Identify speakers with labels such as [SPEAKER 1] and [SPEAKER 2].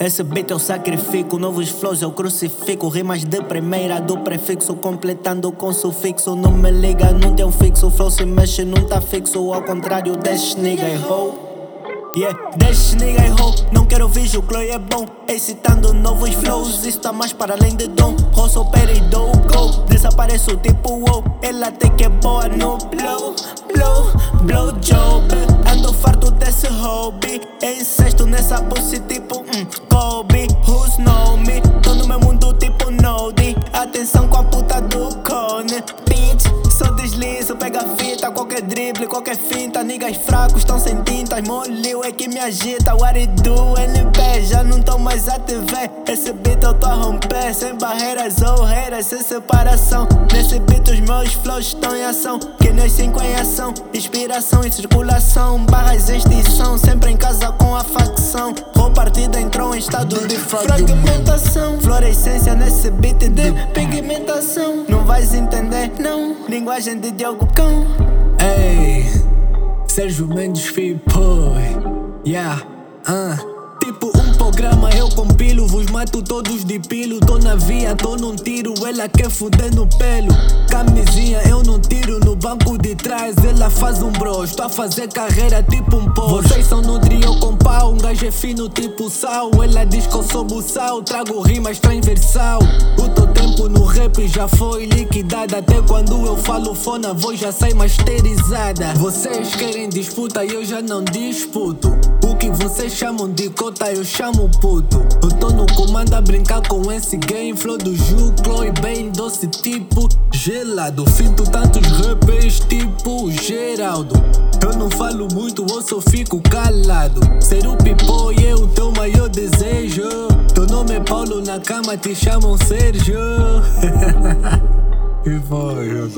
[SPEAKER 1] Esse beat eu sacrifico, novos flows eu crucifico. Rimas de primeira do prefixo, completando com sufixo. Não me liga, não tem um fixo. Flow se mexe, não tá fixo. Ao contrário, desce nigga e ho. Yeah, desce nigga e ho. Não quero ouvir o Chloe é bom. Excitando novos flows, isso tá mais para além de dom. Rosso, peri, dou go. Desapareço tipo wow. Ela tem que é boa no blow, Incesto nessa pussy tipo hum, Kobe. Who's know me? Tô no meu mundo tipo Node. Atenção com a puta do cone. Fita. Qualquer drible, qualquer finta. Niggas fracos tão sem tintas. Molio é que me agita. What it do? NP, já não tô mais a TV. Esse beat eu tô a romper. Sem barreiras ou reiras, sem separação. Nesse beat os meus flows estão em ação. Que nem cinco em ação. Inspiração e circulação. Barras em extinção. Sempre em casa com a facção. Estado de fragmentação. Florescência nesse beat de pigmentação. Não vais entender, não. Linguagem de Diogo Cão.
[SPEAKER 2] Ei, Sérgio Mendes Fipoy, yeah, uh. Tipo um programa eu compilo, vos mato todos de pilo. Tô na via, tô num tiro, ela quer fuder no pelo. Camisinha eu não tiro no banco de trás, ela faz um bro. Estou a fazer carreira tipo um Porsche. Vocês são no trio com pau, um gajo é fino tipo sal. Ela diz que eu sou buçal, trago rimas transversal. O teu rap já foi liquidado. Até quando eu falo fone, a voz já sai masterizada. Vocês querem disputa e eu já não disputo. O que vocês chamam de cota, eu chamo puto. Eu tô no comando a brincar com esse game. Flow do Ju, Chloe, bem doce tipo gelado. Finto tantos rappers tipo Geraldo. Eu não falo muito, eu só fico calado. Ser o pipo é o teu maior desejo. Teu nome é Paulo, na cama te chamam Sérgio. E vai, eu